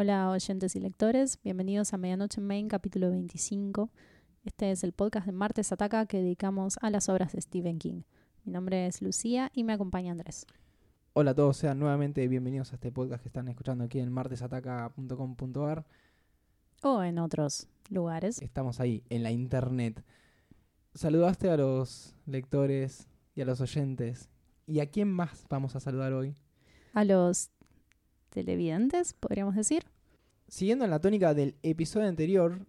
Hola oyentes y lectores, bienvenidos a Medianoche en Main, capítulo 25. Este es el podcast de Martes Ataca que dedicamos a las obras de Stephen King. Mi nombre es Lucía y me acompaña Andrés. Hola a todos, sean nuevamente bienvenidos a este podcast que están escuchando aquí en martesataca.com.ar. O en otros lugares. Estamos ahí, en la internet. Saludaste a los lectores y a los oyentes. ¿Y a quién más vamos a saludar hoy? A los televidentes, podríamos decir. Siguiendo en la tónica del episodio anterior,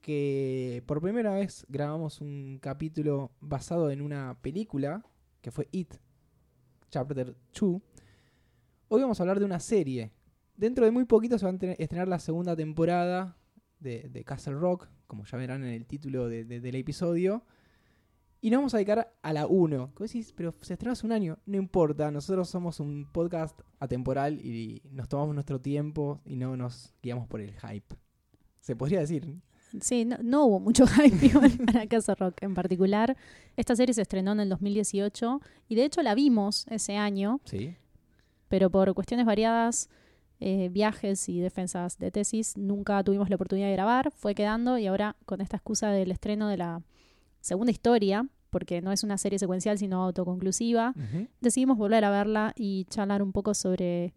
que por primera vez grabamos un capítulo basado en una película, que fue It, Chapter 2, hoy vamos a hablar de una serie. Dentro de muy poquito se va a estrenar la segunda temporada de, Castle Rock, como ya verán en el título de- de- del episodio. Y nos vamos a dedicar a la 1. ¿Cómo decís? Pero se estrenó hace un año. No importa, nosotros somos un podcast atemporal y nos tomamos nuestro tiempo y no nos guiamos por el hype. Se podría decir. Sí, no, no hubo mucho hype igual para Casa Rock en particular. Esta serie se estrenó en el 2018 y de hecho la vimos ese año, Sí. pero por cuestiones variadas, eh, viajes y defensas de tesis, nunca tuvimos la oportunidad de grabar, fue quedando y ahora con esta excusa del estreno de la segunda historia, porque no es una serie secuencial sino autoconclusiva, decidimos volver a verla y charlar un poco sobre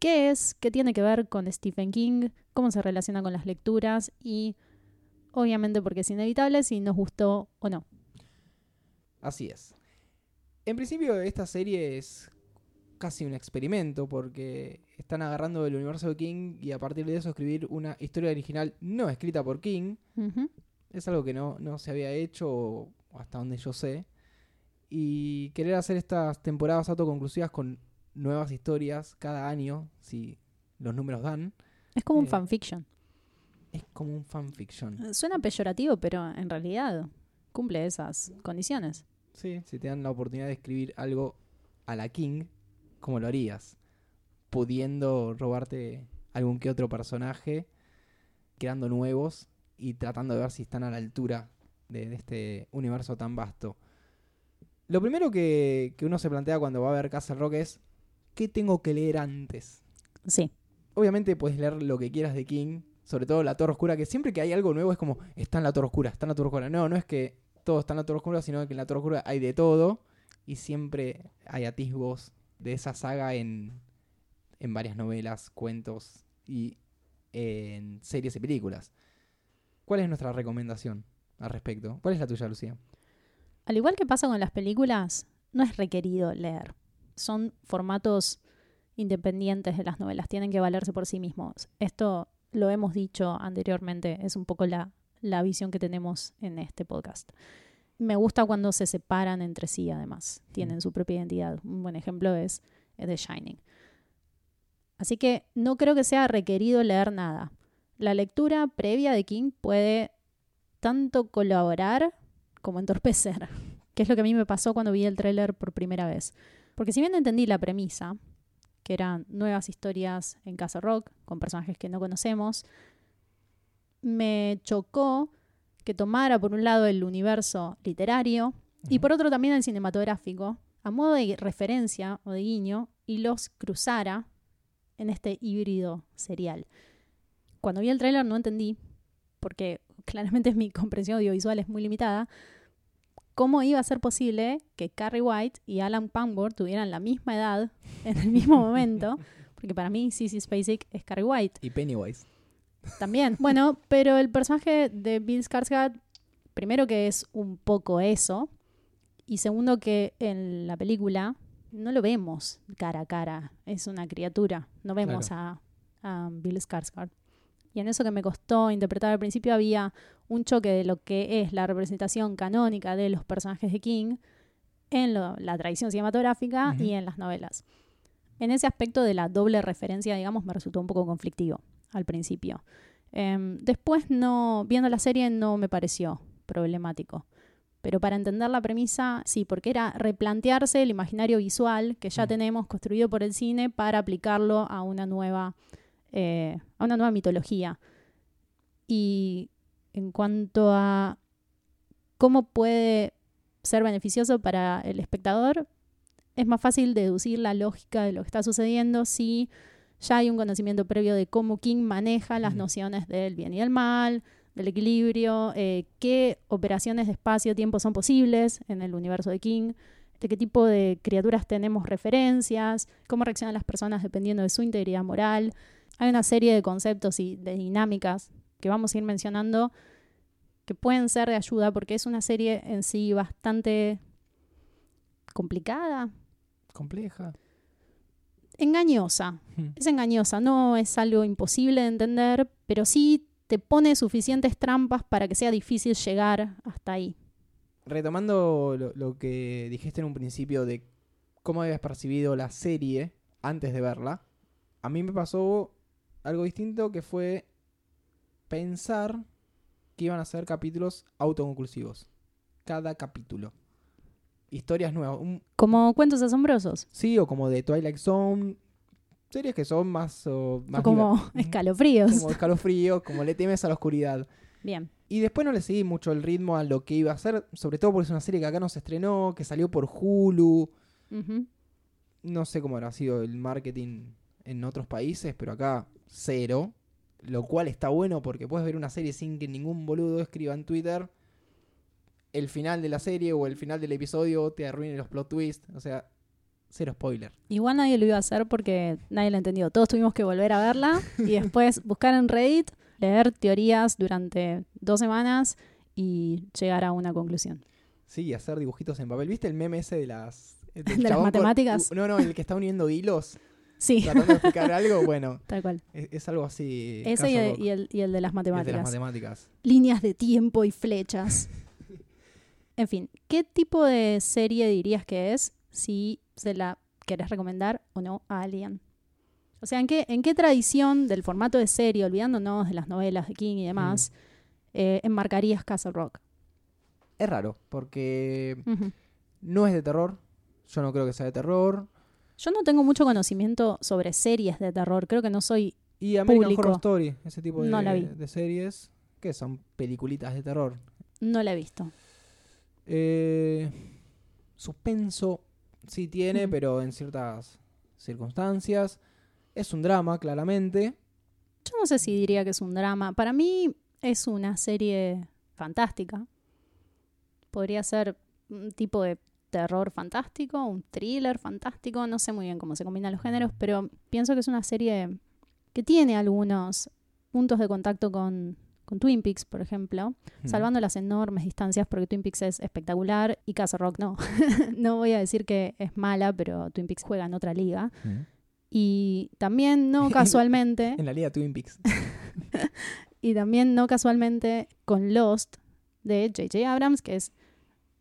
qué es, qué tiene que ver con Stephen King, cómo se relaciona con las lecturas y obviamente porque es inevitable si nos gustó o no. Así es. En principio esta serie es casi un experimento porque están agarrando el universo de King y a partir de eso escribir una historia original no escrita por King. Ujú. Es algo que no, no se había hecho o hasta donde yo sé. Y querer hacer estas temporadas autoconclusivas con nuevas historias cada año, si los números dan, Es como un Eh, fanfiction. es como un fanfiction. Suena peyorativo, pero en realidad cumple esas condiciones. Sí, si te dan la oportunidad de escribir algo a la King, ¿cómo lo harías? Pudiendo robarte algún que otro personaje, creando nuevos y tratando de ver si están a la altura de, de este universo tan vasto. Lo primero que, que uno se plantea cuando va a ver Castle Rock es, ¿qué tengo que leer antes? Sí, Obviamente puedes leer lo que quieras de King, sobre todo La Torre Oscura, que siempre que hay algo nuevo es como, está en La Torre Oscura, está en La Torre Oscura. No, no es que todo está en La Torre Oscura, sino que en La Torre Oscura hay de todo y siempre hay atisbos de esa saga en, en varias novelas, cuentos y en series y películas. ¿Cuál es nuestra recomendación al respecto? ¿Cuál es la tuya, Lucía? Al igual que pasa con las películas, no es requerido leer. Son formatos independientes de las novelas, tienen que valerse por sí mismos. Esto lo hemos dicho anteriormente, es un poco la, la visión que tenemos en este podcast. Me gusta cuando se separan entre sí, además, tienen su propia identidad. Un buen ejemplo es The Shining. Así que no creo que sea requerido leer nada. La lectura previa de King puede tanto colaborar como entorpecer, que es lo que a mí me pasó cuando vi el tráiler por primera vez. Porque si bien entendí la premisa, que eran nuevas historias en Casa Rock con personajes que no conocemos, me chocó que tomara por un lado el universo literario y por otro también el cinematográfico, a modo de referencia o de guiño, y los cruzara en este híbrido serial. Cuando vi el tráiler no entendí, porque claramente mi comprensión audiovisual es muy limitada, cómo iba a ser posible que Carrie White y Alan Pangborn tuvieran la misma edad en el mismo momento, porque para mí Sissy Spacek es Carrie White Y Pennywise. también. Bueno, pero el personaje de Bill Skarsgård, primero que es un poco eso, y segundo que en la película no lo vemos cara a cara, es una criatura, no vemos a, a Bill Skarsgård. Y en eso que me costó interpretar al principio había un choque de lo que es la representación canónica de los personajes de King en lo- la tradición cinematográfica y en las novelas. En ese aspecto de la doble referencia, digamos, me resultó un poco conflictivo al principio. Em, después, no, viendo la serie, no me pareció problemático. Pero para entender la premisa, sí, porque era replantearse el imaginario visual que ya tenemos construido por el cine para aplicarlo a una nueva, eh, a una nueva mitología. Y en cuanto a cómo puede ser beneficioso para el espectador, es más fácil deducir la lógica de lo que está sucediendo si ya hay un conocimiento previo de cómo King maneja las Mm. nociones del bien y el mal, del equilibrio, eh, qué operaciones de espacio-tiempo son posibles en el universo de King, de qué tipo de criaturas tenemos referencias, cómo reaccionan las personas dependiendo de su integridad moral. Hay una serie de conceptos y de dinámicas que vamos a ir mencionando que pueden ser de ayuda porque es una serie en sí bastante complicada, Compleja. engañosa. Hmm. Es engañosa, no es algo imposible de entender, pero sí te pone suficientes trampas para que sea difícil llegar hasta ahí. Retomando lo, lo que dijiste en un principio de cómo habías percibido la serie antes de verla, a mí me pasó algo distinto que fue pensar que iban a ser capítulos autoconclusivos. Cada capítulo. Historias nuevas. Un- Como cuentos asombrosos, sí, o como de Twilight Zone. Series que son más... o más o como escalofríos. como escalofrío, como le temes a la oscuridad. Bien. Y después no le seguí mucho el ritmo a lo que iba a hacer, sobre todo porque es una serie que acá no se estrenó, que salió por Hulu. No sé cómo habrá sido el marketing en otros países, pero acá cero. Lo cual está bueno porque puedes ver una serie sin que ningún boludo escriba en Twitter el final de la serie o el final del episodio te arruine los plot twists. O sea, cero spoiler. Igual nadie lo iba a hacer porque nadie lo entendió. Todos tuvimos que volver a verla y después buscar en Reddit, leer teorías durante dos semanas y llegar a una conclusión. Sí, hacer dibujitos en papel. ¿Viste el meme ese de las... ¿De las matemáticas? u- no, no, el que está uniendo hilos Sí, tratando de explicar algo. Bueno, tal cual. es, es algo así. Ese y el, y el- y el de las El matemáticas. de las matemáticas. líneas de tiempo y flechas. En fin, ¿qué tipo de serie dirías que es si se la querés recomendar o no a alguien? O sea, ¿en qué, en qué tradición del formato de serie, olvidándonos de las novelas de King y demás, eh, enmarcarías Castle Rock? Es raro, porque no es de terror. Yo no creo que sea de terror. Yo no tengo mucho conocimiento sobre series de terror, creo que no soy... Y American Público. Horror Story, ese tipo de, No la vi. de series, que son peliculitas de terror. no la he visto. Eh, suspenso sí tiene, pero en ciertas circunstancias. Es un drama, claramente. Yo no sé si diría que es un drama. Para mí es una serie fantástica. Podría ser un tipo de terror fantástico, un thriller fantástico. No sé muy bien cómo se combinan los géneros, pero pienso que es una serie que tiene algunos puntos de contacto con, con Twin Peaks, por ejemplo, Mm. salvando las enormes distancias porque Twin Peaks es espectacular y Castle Rock no. no voy a decir que es mala, pero Twin Peaks juega en otra liga. Mm. Y también no casualmente... En la liga Twin Peaks. Y también no casualmente con Lost de J.J. Abrams, que es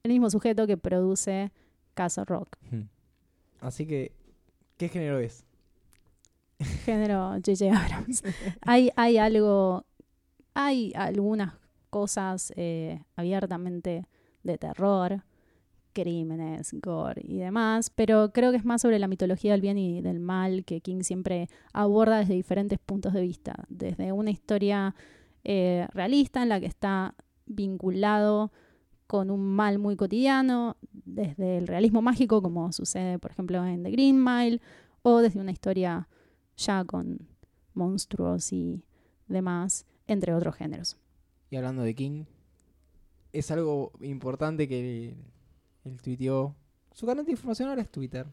el mismo sujeto que produce Castle Rock. Así que, ¿qué género es? Género J.J. Abrams. hay, hay algo, hay algunas cosas eh, abiertamente de terror, crímenes, gore y demás, pero creo que es más sobre la mitología del bien y del mal que King siempre aborda desde diferentes puntos de vista, desde una historia eh, realista en la que está vinculado con un mal muy cotidiano, desde el realismo mágico, como sucede, por ejemplo, en The Green Mile, o desde una historia ya con monstruos y demás, entre otros géneros. Y hablando de King, es algo importante que él, tuiteó. Su canal de información ahora es Twitter.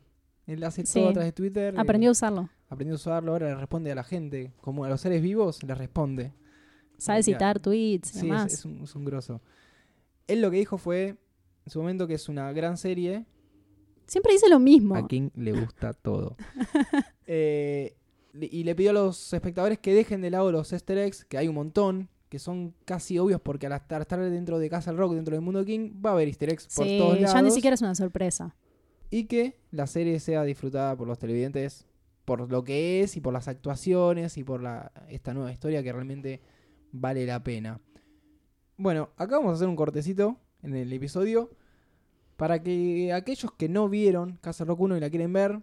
Él hace Sí. todo a través de Twitter. Aprendió a eh, usarlo. aprendió a usarlo, ahora le responde a la gente. Como a los seres vivos, le responde. Sabe citar tweets y Sí, demás. es, es un, es un grosso. Él lo que dijo fue, en su momento, que es una gran serie. Siempre dice lo mismo. A King le gusta todo. Eh, y le pidió a los espectadores que dejen de lado los easter eggs, que hay un montón, que son casi obvios porque al estar, dentro de Castle Rock, dentro del mundo de King, va a haber easter eggs por Sí, todos lados. ya ni siquiera es una sorpresa. Y que la serie sea disfrutada por los televidentes por lo que es y por las actuaciones y por la, esta nueva historia que realmente vale la pena. Bueno, acá vamos a hacer un cortecito en el episodio para que aquellos que no vieron Castle Rock 1 y la quieren ver,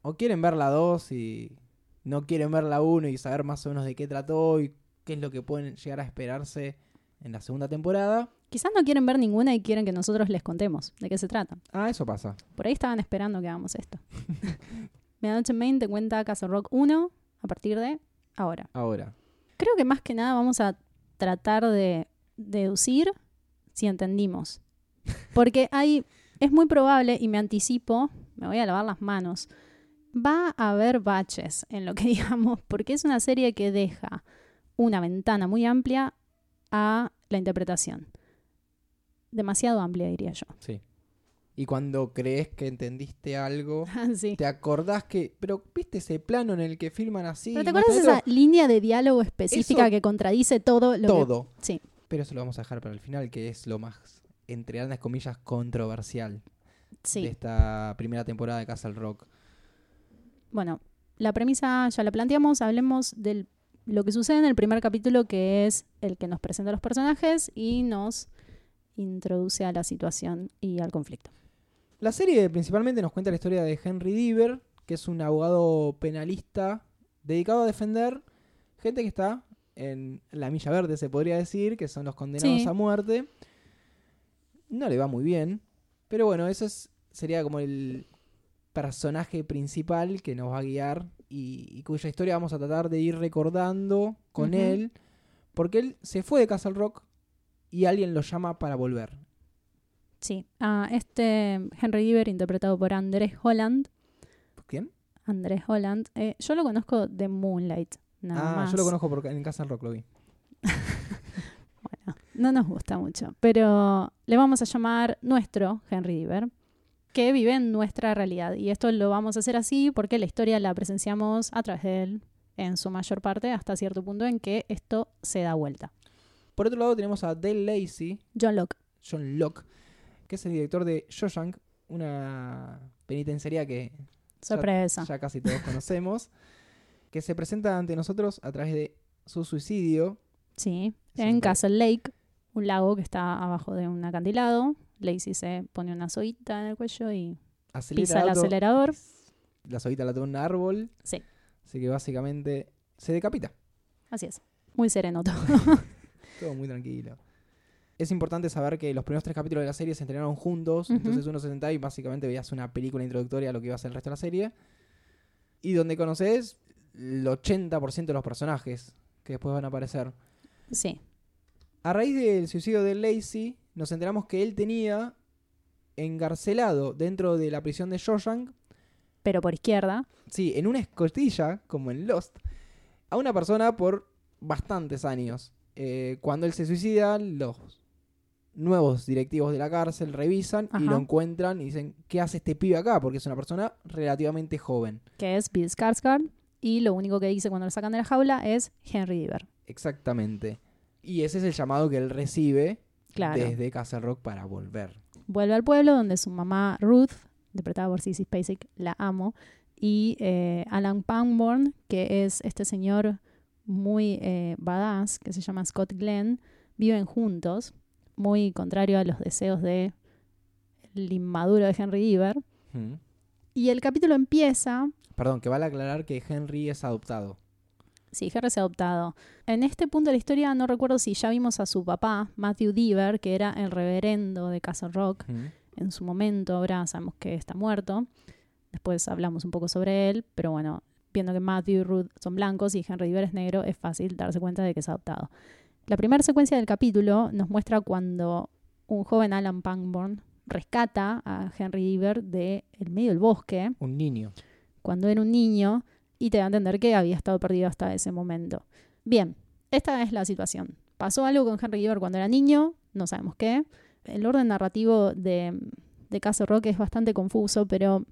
o quieren ver la 2 y no quieren ver la 1 y saber más o menos de qué trató y qué es lo que pueden llegar a esperarse en la segunda temporada. Quizás no quieren ver ninguna y quieren que nosotros les contemos de qué se trata. Ah, eso pasa. Por ahí estaban esperando que hagamos esto. Medianoche Main te cuenta Castle Rock 1 a partir de ahora. Ahora. Creo que más que nada vamos a tratar de deducir si entendimos. Porque hay, es muy probable, y me anticipo, me voy a lavar las manos, va a haber baches en lo que digamos, porque es una serie que deja una ventana muy amplia a la interpretación. Demasiado amplia, diría yo. Sí. Y cuando crees que entendiste algo, sí. te acordás que. Pero viste ese plano en el que filman así. ¿Pero te acuerdas esa línea de diálogo específica Eso- que contradice todo lo que- Todo. Sí, Pero eso lo vamos a dejar para el final, que es lo más, entre grandes comillas, controversial de esta primera temporada de Castle Rock. Bueno, la premisa ya la planteamos, hablemos de lo que sucede en el primer capítulo, que es el que nos presenta a los personajes y nos introduce a la situación y al conflicto. La serie principalmente nos cuenta la historia de Henry Diver, que es un abogado penalista dedicado a defender gente que está en la milla verde, se podría decir, que son los condenados Sí. a muerte. No le va muy bien, pero bueno, eso es, sería como el personaje principal que nos va a guiar y, y cuya historia vamos a tratar de ir recordando con él, porque él se fue de Castle Rock y alguien lo llama para volver. Sí, a este Henry Diver, interpretado por Andrés Holland. ¿Quién? Andrés Holland, eh, yo lo conozco de Moonlight, nada ah, más. yo lo conozco porque en Castle Rock lo vi. Bueno, no nos gusta mucho, pero le vamos a llamar nuestro Henry Diver, que vive en nuestra realidad. Y esto lo vamos a hacer así porque la historia la presenciamos a través de él en su mayor parte hasta cierto punto en que esto se da vuelta. Por otro lado tenemos a Dale Lacey, John Locke. John Locke, que es el director de Shawshank, una penitenciaría que Sorpresa. ya casi todos conocemos, que se presenta ante nosotros a través de su suicidio. Sí, en Castle Lake, un lago que está abajo de un acantilado. Lacey se pone una soguita en el cuello y Acelera pisa el auto, acelerador. La soguita la toma un árbol. Sí. Así que básicamente se decapita. Así es. Muy sereno todo. Todo muy tranquilo. Es importante saber que los primeros tres capítulos de la serie se entrenaron juntos, entonces uno se sentaba y básicamente veías una película introductoria a lo que iba a ser el resto de la serie. Y donde conoces el 80% de los personajes que después van a aparecer. Sí, A raíz del suicidio de Lacey, nos enteramos que él tenía engarcelado dentro de la prisión de Shawshank, pero por izquierda. sí, en una escotilla, como en Lost, a una persona por bastantes años. Eh, cuando él se suicida, los nuevos directivos de la cárcel revisan y lo encuentran y dicen, ¿qué hace este pibe acá? Porque es una persona relativamente joven. que es Bill Skarsgård, y lo único que dice cuando lo sacan de la jaula es Henry Diver. Exactamente. Y ese es el llamado que él recibe Claro. desde Castle Rock para volver. Vuelve al pueblo donde su mamá Ruth, interpretada por Sissy Spacek, la amo, y eh, Alan Pangborn, que es este señor muy eh, badass, que se llama Scott Glenn, viven juntos, muy contrario a los deseos de el inmaduro de Henry Diver. Mm. Y el capítulo empieza Perdón, que vale aclarar que Henry es adoptado. Sí, se ha adoptado. En este punto de la historia no recuerdo si ya vimos a su papá, Matthew Deaver, que era el reverendo de Castle Rock en su momento. Ahora sabemos que está muerto. Después hablamos un poco sobre él, pero bueno, viendo que Matthew y Ruth son blancos y Henry Deaver es negro, es fácil darse cuenta de que es adoptado. La primera secuencia del capítulo nos muestra cuando un joven Alan Pangborn rescata a Henry Deaver del medio del bosque Un niño. Cuando era un niño y te da a entender que había estado perdido hasta ese momento. Bien, esta es la situación. Pasó algo con Henry Giver cuando era niño, no sabemos qué. El orden narrativo de, de Castle Rock es bastante confuso, pero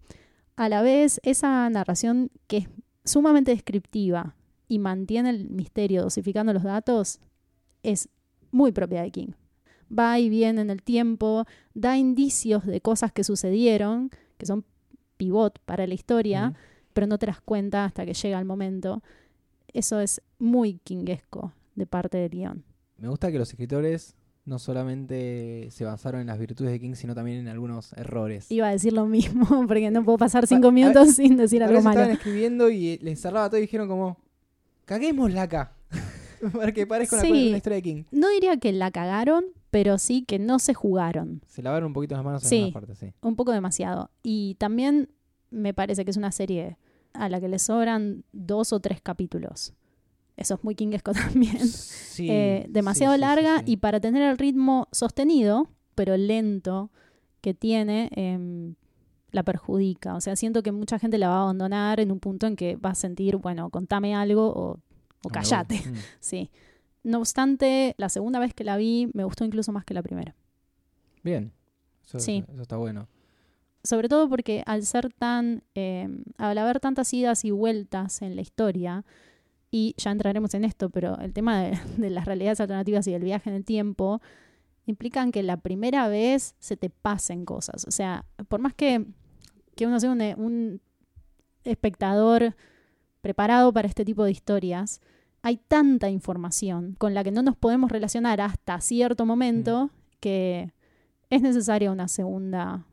a la vez esa narración que es sumamente descriptiva y mantiene el misterio dosificando los datos es muy propia de King. Va y viene en el tiempo, da indicios de cosas que sucedieron, que son pivot para la historia, Mm. pero no te das cuenta hasta que llega el momento. Eso es muy kinguesco de parte del guion. Me gusta que los escritores no solamente se basaron en las virtudes de King, sino también en algunos errores. Iba a decir lo mismo, porque no puedo pasar a cinco ver, minutos sin decir algo malo. estaban escribiendo y les cerraba todo y dijeron como, caguémosla acá. Para que parezca una, Sí. una historia de King. No diría que la cagaron, pero sí que no se jugaron. Se lavaron un poquito las manos en Sí. algunas partes, sí. Un poco demasiado. Y también me parece que es una serie a la que le sobran dos o tres capítulos. Eso es muy kingesco también. Sí, Eh, demasiado sí, larga y para tener el ritmo sostenido, pero lento, que tiene, em, la perjudica. O sea, siento que mucha gente la va a abandonar en un punto en que va a sentir, bueno, contame algo o, o No callate. Mm. Sí. No obstante, la segunda vez que la vi me gustó incluso más que la primera. Bien. Eso, Sí. eso está bueno. Sobre todo porque al ser tan, eh, al haber tantas idas y vueltas en la historia, y ya entraremos en esto, pero el tema de, de las realidades alternativas y del viaje en el tiempo implican que la primera vez se te pasen cosas. O sea, por más que, que uno sea un, un espectador preparado para este tipo de historias, hay tanta información con la que no nos podemos relacionar hasta cierto momento que es necesaria una segunda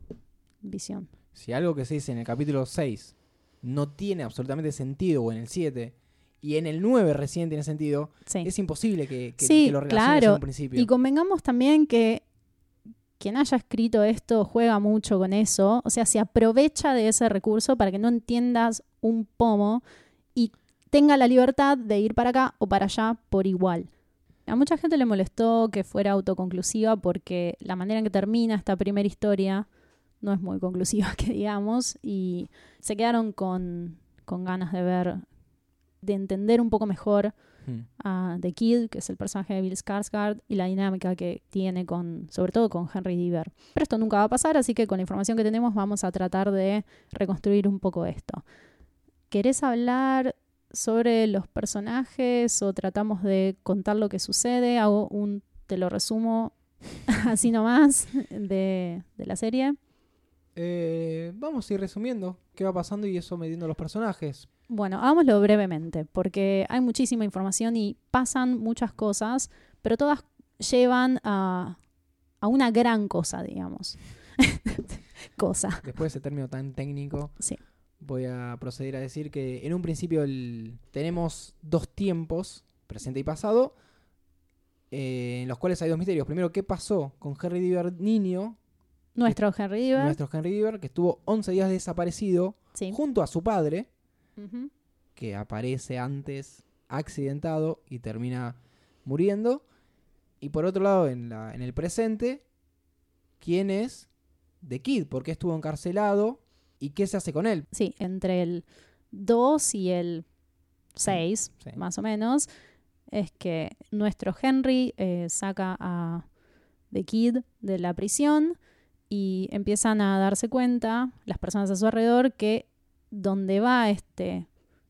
visión. Si algo que se dice en el capítulo 6 no tiene absolutamente sentido, o en el 7, y en el 9 recién tiene sentido, Sí. es imposible que, que- Sí, que lo relaciones claro. en un principio. Y convengamos también que quien haya escrito esto juega mucho con eso, o sea, se aprovecha de ese recurso para que no entiendas un pomo y tenga la libertad de ir para acá o para allá por igual. A mucha gente le molestó que fuera autoconclusiva porque la manera en que termina esta primera historia no es muy conclusiva, que digamos, y se quedaron con, con ganas de ver, de entender un poco mejor Mm. a The Kid, que es el personaje de Bill Skarsgård, y la dinámica que tiene con, sobre todo con Henry Diver. Pero esto nunca va a pasar, así que con la información que tenemos vamos a tratar de reconstruir un poco esto. ¿Querés hablar sobre los personajes o tratamos de contar lo que sucede? Hago un, te lo resumo así nomás, de, de la serie. Eh, vamos a ir resumiendo qué va pasando y eso mediendo los personajes. Bueno, hagámoslo brevemente, porque hay muchísima información y pasan muchas cosas, pero todas llevan a, a una gran cosa, digamos. cosa. Después de ese término tan técnico, Sí. Voy a proceder a decir que en un principio el- tenemos dos tiempos, presente y pasado, eh, en los cuales hay dos misterios. Primero, ¿qué pasó con Henry Diver niño? Nuestro Henry Diver. Nuestro Henry Diver, que estuvo 11 días desaparecido Sí. junto a su padre, que aparece antes accidentado y termina muriendo. Y por otro lado, en, la, en el presente, ¿quién es The Kid? ¿Por qué estuvo encarcelado? ¿Y qué se hace con él? Sí, entre el 2 y el 6, Sí. más o menos, es que nuestro Henry eh, saca a The Kid de la prisión y empiezan a darse cuenta, las personas a su alrededor, que donde va este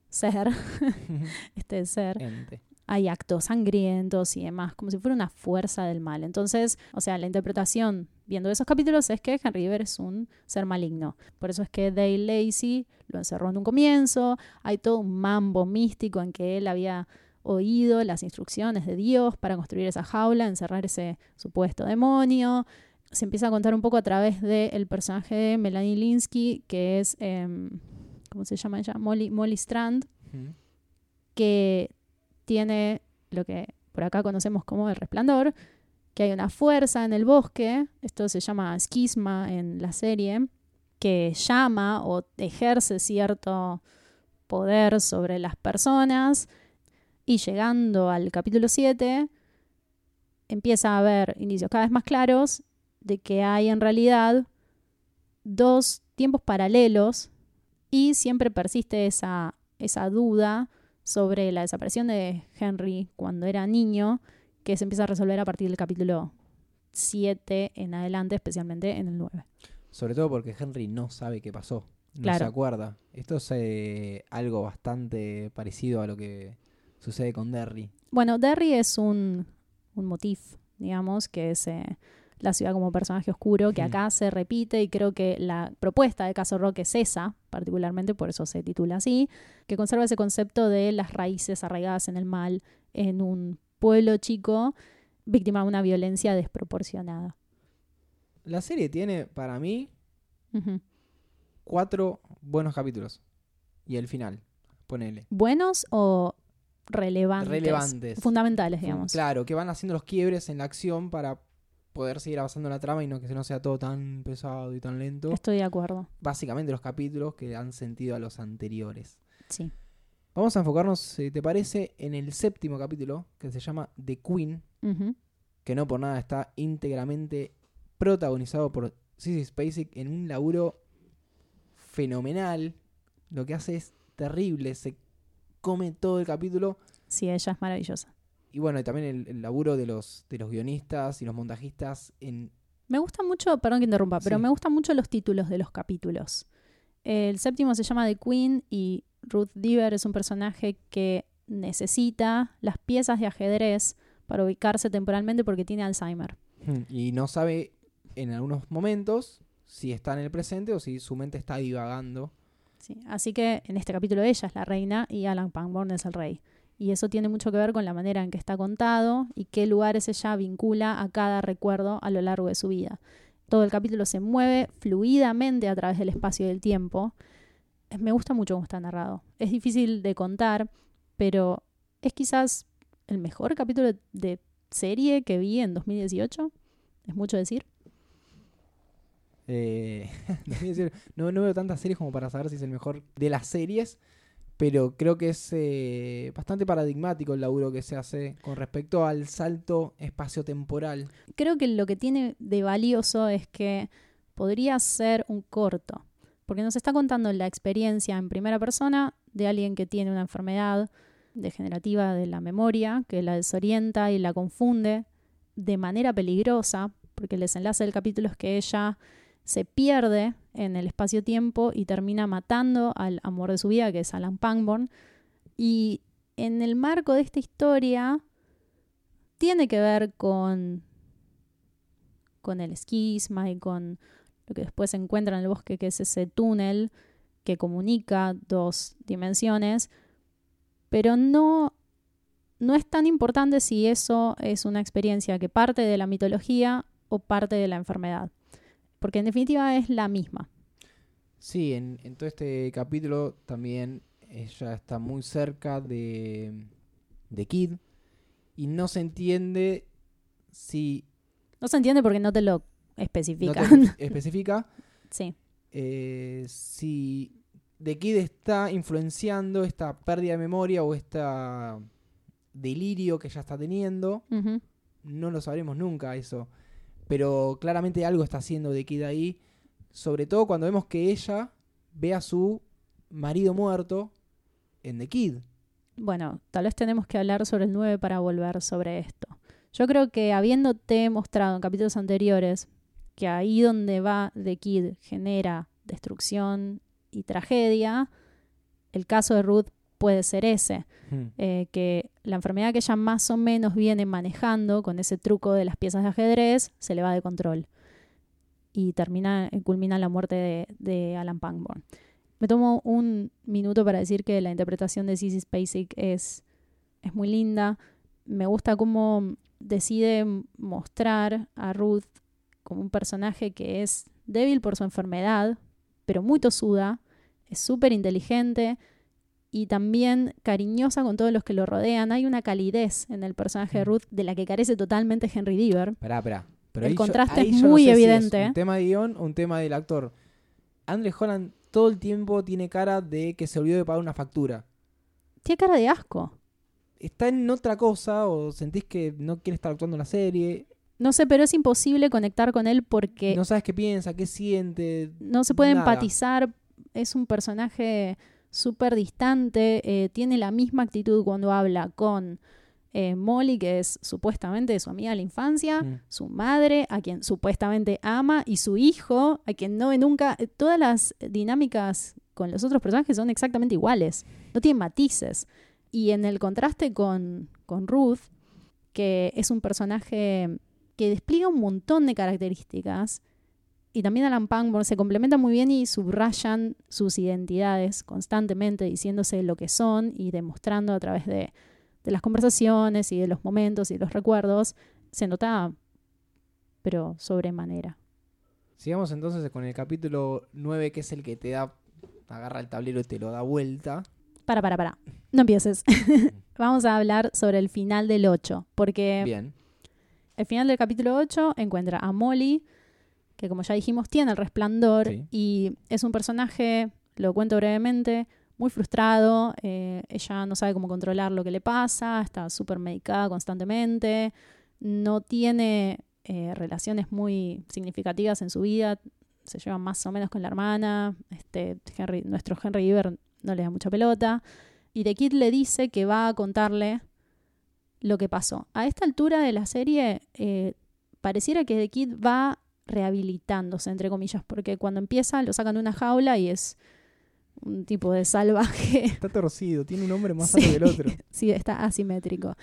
ser, este ser, Ente. Hay actos sangrientos y demás, como si fuera una fuerza del mal. Entonces, o sea, la interpretación viendo esos capítulos es que Henry River es un ser maligno. Por eso es que Dale Lacey lo encerró en un comienzo, hay todo un mambo místico en que él había oído las instrucciones de Dios para construir esa jaula, encerrar ese supuesto demonio. Se empieza a contar un poco a través del personaje de Melanie Linsky, que es, em, ¿cómo se llama ella? Molly, Molly Strand, que tiene lo que por acá conocemos como el resplandor, que hay una fuerza en el bosque, esto se llama esquisma en la serie, que llama o ejerce cierto poder sobre las personas y llegando al capítulo 7 empieza a haber indicios cada vez más claros de que hay en realidad dos tiempos paralelos y siempre persiste esa, esa duda sobre la desaparición de Henry cuando era niño, que se empieza a resolver a partir del capítulo 7 en adelante, especialmente en el 9. Sobre todo porque Henry no sabe qué pasó. No Claro. se acuerda. Esto es eh, algo bastante parecido a lo que sucede con Derry. Bueno, Derry es un, un motif, digamos, que es eh, la ciudad como personaje oscuro, que acá se repite y creo que la propuesta de Caso Rock es esa, particularmente, por eso se titula así, que conserva ese concepto de las raíces arraigadas en el mal en un pueblo chico víctima de una violencia desproporcionada. La serie tiene, para mí, cuatro buenos capítulos. Y el final, ponele. ¿Buenos o relevantes? Relevantes. Fundamentales, digamos. Claro, que van haciendo los quiebres en la acción para poder seguir avanzando en la trama y no que no sea todo tan pesado y tan lento. Estoy de acuerdo. Básicamente los capítulos que dan sentido a los anteriores. Sí. Vamos a enfocarnos, si te parece, en el séptimo capítulo, que se llama The Queen, que no por nada está íntegramente protagonizado por Sissy Spacek en un laburo fenomenal. Lo que hace es terrible, se come todo el capítulo. Sí, ella es maravillosa. Y bueno, y también el, el laburo de los, de los guionistas y los montajistas en... Me gusta mucho, perdón que interrumpa, pero me gustan mucho los títulos de los capítulos. El séptimo se llama The Queen y Ruth Deaver es un personaje que necesita las piezas de ajedrez para ubicarse temporalmente porque tiene Alzheimer. Y no sabe en algunos momentos si está en el presente o si su mente está divagando. Sí, Así que en este capítulo ella es la reina y Alan Pangborn es el rey. Y eso tiene mucho que ver con la manera en que está contado y qué lugares ella vincula a cada recuerdo a lo largo de su vida. Todo el capítulo se mueve fluidamente a través del espacio y del tiempo. Eh, Me gusta mucho cómo está narrado. Es difícil de contar, pero es quizás el mejor capítulo de- serie que vi en 2018. Es mucho decir. Eh, no, no veo tantas series como para saber si es el mejor de las series, pero creo que es eh, bastante paradigmático el laburo que se hace con respecto al salto espaciotemporal. creo que lo que tiene de valioso es que podría ser un corto, porque nos está contando la experiencia en primera persona de alguien que tiene una enfermedad degenerativa de la memoria, que la desorienta y la confunde de manera peligrosa, porque el desenlace del capítulo es que ella se pierde en el espacio-tiempo y termina matando al amor de su vida, que es Alan Pangborn. Y en el marco de esta historia tiene que ver con con el esquisma y con lo que después se encuentra en el bosque, que es ese túnel que comunica dos dimensiones, pero no, no es tan importante si eso es una experiencia que parte de la mitología o parte de la enfermedad, porque en definitiva es la misma. Sí, en, en todo este capítulo también ella está muy cerca de, de Kid y no se entiende si No se entiende porque no te lo no te especifica sí, eh, si The Kid está influenciando esta pérdida de memoria o este delirio que ella está teniendo. No lo sabremos nunca eso. Pero claramente algo está haciendo The Kid ahí. Sobre todo cuando vemos que ella ve a su marido muerto en The Kid. Bueno, tal vez tenemos que hablar sobre el 9 para volver sobre esto. Yo creo que habiéndote mostrado en capítulos anteriores que ahí donde va The Kid genera destrucción y tragedia, el caso de Ruth puede ser ese, eh, que la enfermedad que ella más o menos viene manejando con ese truco de las piezas de ajedrez se le va de control y termina, eh, culmina en la muerte de, de Alan Pangborn. Me tomo un minuto para decir que la interpretación de Sissy Spacek es, es muy linda. Me gusta cómo decide mostrar a Ruth como un personaje que es débil por su enfermedad, pero muy tosuda, es súper inteligente y también cariñosa con todos los que lo rodean. Hay una calidez en el personaje de Ruth de la que carece totalmente Henry Deaver. Pará, pará. Pero El yo- contraste es no muy si evidente. un tema de guion o un tema del actor. Andre Holland todo el tiempo tiene cara de que se olvidó de pagar una factura. Tiene cara de asco. Está en otra cosa o sentís que no quiere estar actuando en la serie. No sé, pero es imposible conectar con él porque No sabes qué piensa, qué siente. no se puede nada. empatizar. Es un personaje súper distante. eh, tiene la misma actitud cuando habla con eh, Molly, que es supuestamente su amiga de la infancia, Mm. su madre, a quien supuestamente ama, y su hijo, a quien no ve nunca. Eh, Todas las dinámicas con los otros personajes son exactamente iguales. No tienen matices. Y en el contraste con, con Ruth, que es un personaje que despliega un montón de características, y también Alan Pangborn se complementan muy bien y subrayan sus identidades constantemente, diciéndose lo que son y demostrando a través de, de las conversaciones y de los momentos y de los recuerdos. Se nota, pero sobremanera. Sigamos entonces con el capítulo 9, que es el que te da. Agarra el tablero y te lo da vuelta. Para, para, para. No empieces. Vamos a hablar sobre el final del 8, porque Bien. El final del capítulo 8 encuentra a Molly, que como ya dijimos tiene el resplandor Sí. y es un personaje, lo cuento brevemente, muy frustrado, eh, ella no sabe cómo controlar lo que le pasa, está súper medicada constantemente, no tiene eh, relaciones muy significativas en su vida, se lleva más o menos con la hermana, este, Henry, nuestro Henry Iver no le da mucha pelota, y The Kid le dice que va a contarle lo que pasó. A esta altura de la serie, eh, pareciera que The Kid va rehabilitándose, entre comillas, porque cuando empieza lo sacan de una jaula y es un tipo de salvaje. Está torcido, tiene un hombre más Sí. alto que el otro. sí, está asimétrico.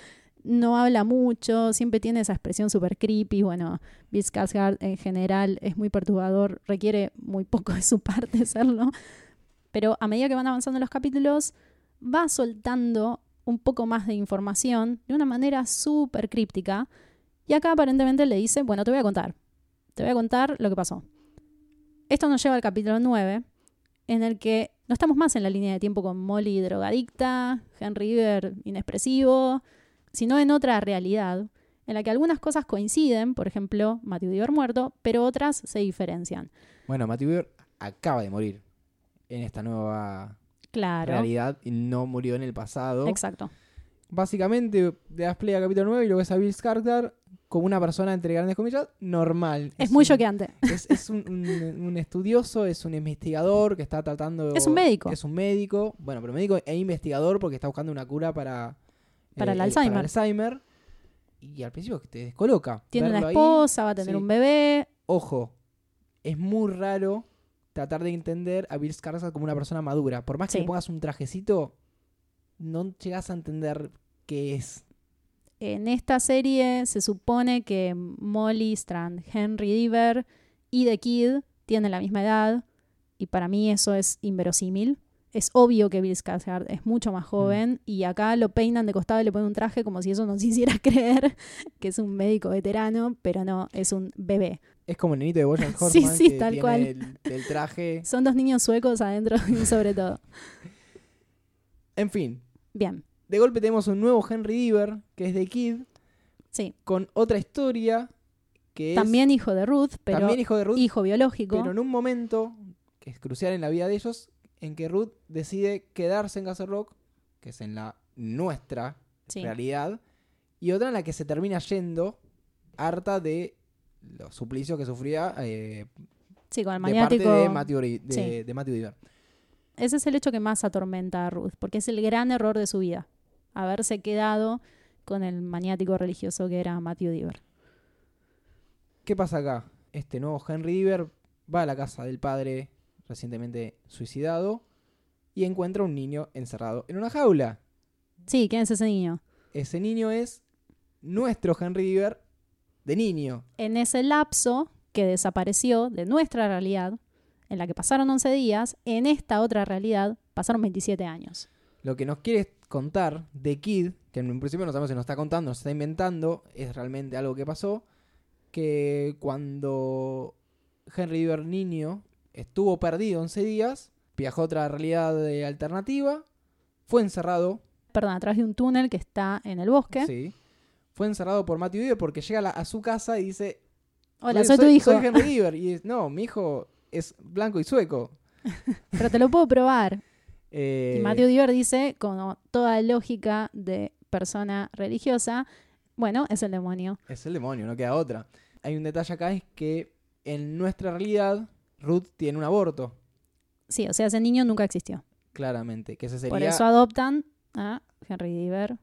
No habla mucho, siempre tiene esa expresión súper creepy. Bueno, Bill Skarsgård en general es muy perturbador, requiere muy poco de su parte serlo. Pero a medida que van avanzando los capítulos, va soltando un poco más de información de una manera súper críptica. Y acá aparentemente le dice, bueno, te voy a contar. Te voy a contar lo que pasó. Esto nos lleva al capítulo 9, en el que no estamos más en la línea de tiempo con Molly drogadicta, Henry Iver inexpresivo, sino en otra realidad, en la que algunas cosas coinciden, por ejemplo, Matthew Diver muerto, pero otras se diferencian. Bueno, Matthew Weir acaba de morir en esta nueva Claro. realidad y no murió en el pasado. Exacto. Básicamente, le das play a capítulo 9 y lo ves a Bill Skarsgård como una persona, entre grandes comillas, normal. Es, muy choqueante. Es, es un, un- un estudioso, es un investigador que está tratando... Es un médico. Es un médico. Bueno, pero médico e investigador porque está buscando una cura para... Para el eh, Alzheimer. Alzheimer. Y al principio te descoloca. Tiene una ahí. esposa, va a tener sí. un bebé. Ojo, es muy raro tratar de entender a Bill Skarsgård como una persona madura. Por más que Sí. le pongas un trajecito, no llegas a entender qué es. En esta serie se supone que Molly Strand, Henry Diver y The Kid tienen la misma edad y para mí eso es inverosímil. Es obvio que Bill Skarsgård es mucho más joven y acá lo peinan de costado y le ponen un traje como si eso nos hiciera creer que es un médico veterano, pero no, es un bebé. Es como el nenito de Bojack Sí, Horseman sí, que tal tiene cual. El, el traje. Son dos niños suecos adentro sobre todo. En fin, Bien, de golpe tenemos un nuevo Henry Diver, que es de Kid, sí. con otra historia que es También hijo de Ruth, pero también hijo de Ruth, hijo biológico. pero en un momento que es crucial en la vida de ellos, en que Ruth decide quedarse en Castle Rock, que es en la nuestra Sí. realidad, y otra en la que se termina yendo harta de los suplicios que sufría eh, Sí, con el de parte maniático. de Matthew, Ori- de, Sí. de Matthew Diver. Ese es el hecho que más atormenta a Ruth, porque es el gran error de su vida, haberse quedado con el maniático religioso que era Matthew Diver. ¿Qué pasa acá? Este nuevo Henry Diver va a la casa del padre recientemente suicidado y encuentra un niño encerrado en una jaula. Sí, ¿quién es ese niño? Ese niño es nuestro Henry Diver de niño. En ese lapso que desapareció de nuestra realidad, en la que pasaron 11 días, en esta otra realidad pasaron 27 años. Lo que nos quiere contar de Kid, que en un principio no sabemos si nos está contando, nos está inventando, es realmente algo que pasó, que cuando Henry Diver niño estuvo perdido 11 días, viajó a otra realidad eh, alternativa, fue encerrado, Perdón, a través de un túnel que está en el bosque. sí, fue encerrado por Matthew Diver porque llega a, la- a su casa y dice, Hola, soy, tu hijo, Soy Henry. Y es, no, mi hijo es blanco y sueco. pero te lo puedo probar. Eh, Y Matthew Diver dice, con toda lógica de persona religiosa, bueno, es el demonio. Es el demonio, no queda otra. Hay un detalle acá, es que en nuestra realidad, Ruth tiene un aborto, Sí, o sea, ese niño nunca existió. claramente. Que ese sería. Por eso adoptan a Henry Diver,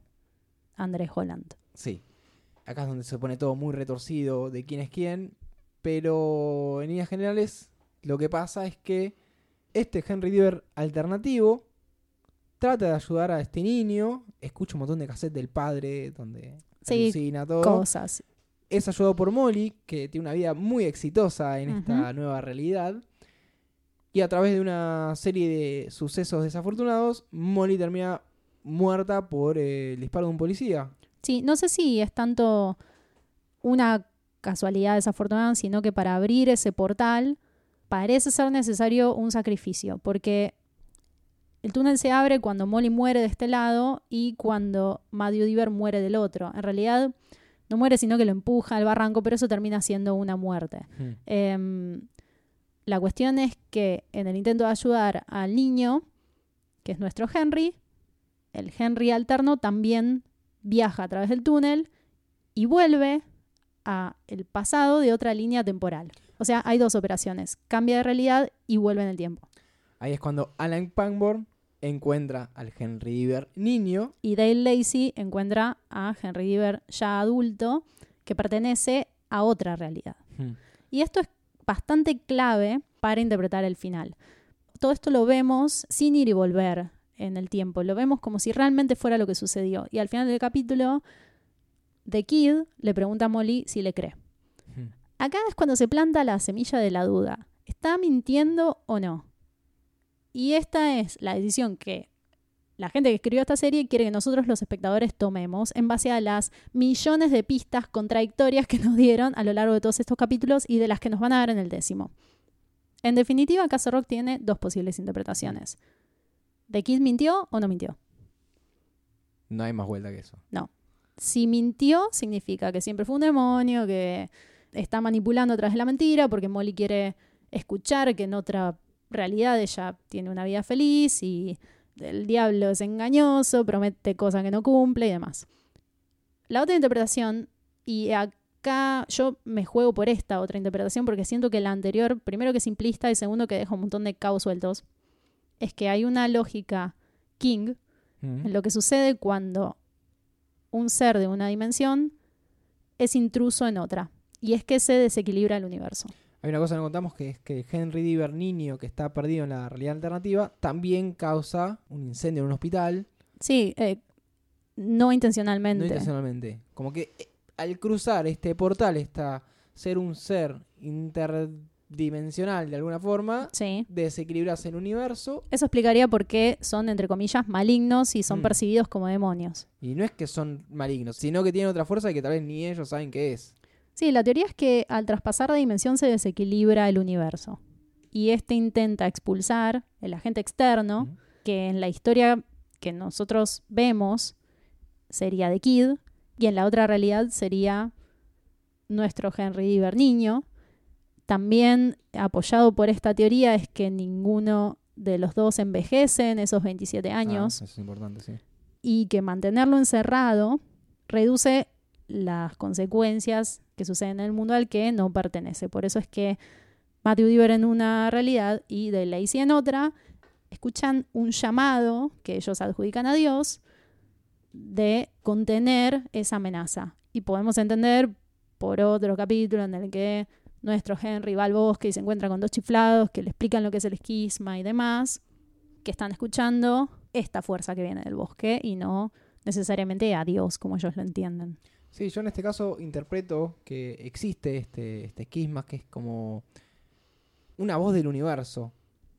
Andrés Holland. Sí. Acá es donde se pone todo muy retorcido de quién es quién. Pero en líneas generales, lo que pasa es que este Henry Diver alternativo trata de ayudar a este niño. Escucha un montón de cassettes del padre donde Sí, alucina todo. Cosas. es ayudado por Molly, que tiene una vida muy exitosa en esta nueva realidad. Y a través de una serie de sucesos desafortunados, Molly termina muerta por eh, el disparo de un policía. Sí, no sé si es tanto una casualidad desafortunada, sino que para abrir ese portal parece ser necesario un sacrificio, porque el túnel se abre cuando Molly muere de este lado y cuando Matthew Diver muere del otro. En realidad no muere, sino que lo empuja al barranco, pero eso termina siendo una muerte. Hmm. Em, la cuestión es que en el intento de ayudar al niño, que es nuestro Henry, el Henry alterno también viaja a través del túnel y vuelve a el pasado de otra línea temporal. O sea, hay dos operaciones. Cambia de realidad y vuelve en el tiempo. Ahí es cuando Alan Pangborn encuentra al Henry Diver niño. Y Dale Lacey encuentra a Henry Diver ya adulto que pertenece a otra realidad. Hmm. Y esto es bastante clave para interpretar el final. Todo esto lo vemos sin ir y volver en el tiempo, lo vemos como si realmente fuera lo que sucedió. Y al final del capítulo, The Kid le pregunta a Molly si le cree. Acá es cuando se planta la semilla de la duda. ¿Está mintiendo o no? Y esta es la decisión que la gente que escribió esta serie quiere que nosotros los espectadores tomemos en base a las millones de pistas contradictorias que nos dieron a lo largo de todos estos capítulos y de las que nos van a dar en el décimo. En definitiva, Castle Rock tiene dos posibles interpretaciones. ¿The Kid mintió o no mintió? No hay más vuelta que eso. Si mintió, significa que siempre fue un demonio, que está manipulando a través de la mentira, porque Molly quiere escuchar que en otra realidad ella tiene una vida feliz y el diablo es engañoso, promete cosas que no cumple y demás. La otra interpretación, y acá yo me juego por esta otra interpretación porque siento que la anterior, primero que es simplista y segundo que deja un montón de cabos sueltos, es que hay una lógica King en lo que sucede cuando un ser de una dimensión es intruso en otra. Y es que se desequilibra el universo. Hay una cosa que no contamos que es que Henry Diver niño que está perdido en la realidad alternativa también causa un incendio en un hospital. Sí, eh, no intencionalmente. No intencionalmente. Como que eh, al cruzar este portal, está ser un ser interdimensional de alguna forma, Sí. desequilibrarse el universo. Eso explicaría por qué son, entre comillas, malignos y son Mm. percibidos como demonios. Y no es que son malignos, sino que tienen otra fuerza que tal vez ni ellos saben qué es. Sí, la teoría es que al traspasar de dimensión se desequilibra el universo. Y este intenta expulsar el agente externo, que en la historia que nosotros vemos sería de Kid, y en la otra realidad sería nuestro Henry Diver niño. También apoyado por esta teoría es que ninguno de los dos envejece en esos 27 años Ah, eso es importante, sí. y que mantenerlo encerrado reduce las consecuencias que suceden en el mundo al que no pertenece. Por eso es que Matthew Diver en una realidad y de Lacey en otra escuchan un llamado que ellos adjudican a Dios de contener esa amenaza. Y podemos entender por otro capítulo en el que nuestro Henry va al bosque y se encuentra con dos chiflados que le explican lo que es el esquisma y demás, que están escuchando esta fuerza que viene del bosque y no necesariamente a Dios como ellos lo entienden. Sí, yo en este caso interpreto que existe este, este esquisma que es como una voz del universo.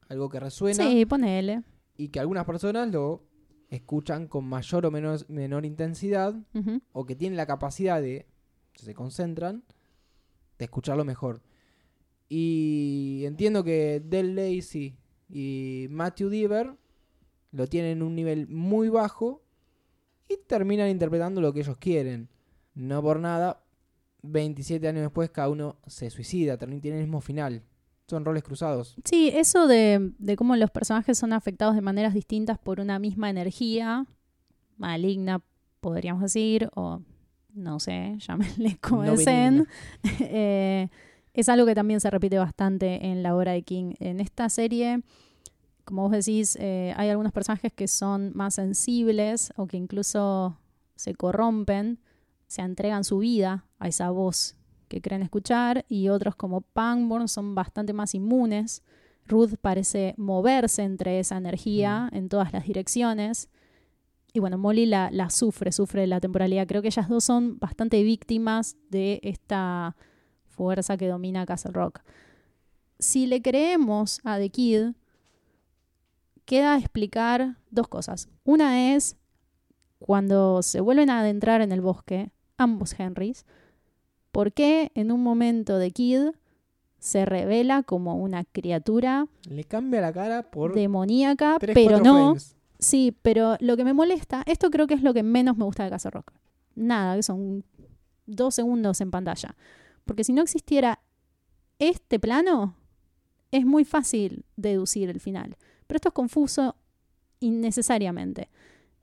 Algo que resuena Sí, ponele. y que algunas personas lo escuchan con mayor o menor, menor intensidad o que tienen la capacidad de, si se concentran, de escucharlo mejor. Y entiendo que Del Lacey y Matthew Diver lo tienen en un nivel muy bajo y terminan interpretando lo que ellos quieren. No por nada, 27 años después cada uno se suicida, termina- tiene el mismo final. Son roles cruzados. Sí, eso de, de cómo los personajes son afectados de maneras distintas por una misma energía maligna, podríamos decir, o no sé, llámenle como No deseen. Eh, es algo que también se repite bastante en la obra de King. En esta serie, como vos decís, eh, hay algunos personajes que son más sensibles o que incluso se corrompen, se entregan su vida a esa voz que creen escuchar y otros como Pangborn son bastante más inmunes. Ruth parece moverse entre esa energía en todas las direcciones. Y bueno, Molly la, la sufre, sufre la temporalidad. Creo que ellas dos son bastante víctimas de esta fuerza que domina Castle Rock. Si le creemos a The Kid, queda explicar dos cosas. Una es cuando se vuelven a adentrar en el bosque, ambos Henrys, por qué en un momento de Kid se revela como una criatura Le cambia la cara por demoníaca, pero no. frames. Sí, pero lo que me molesta, esto creo que es lo que menos me gusta de Castle Rock. Nada, que son dos segundos en pantalla. Porque si no existiera este plano, es muy fácil deducir el final. Pero esto es confuso innecesariamente.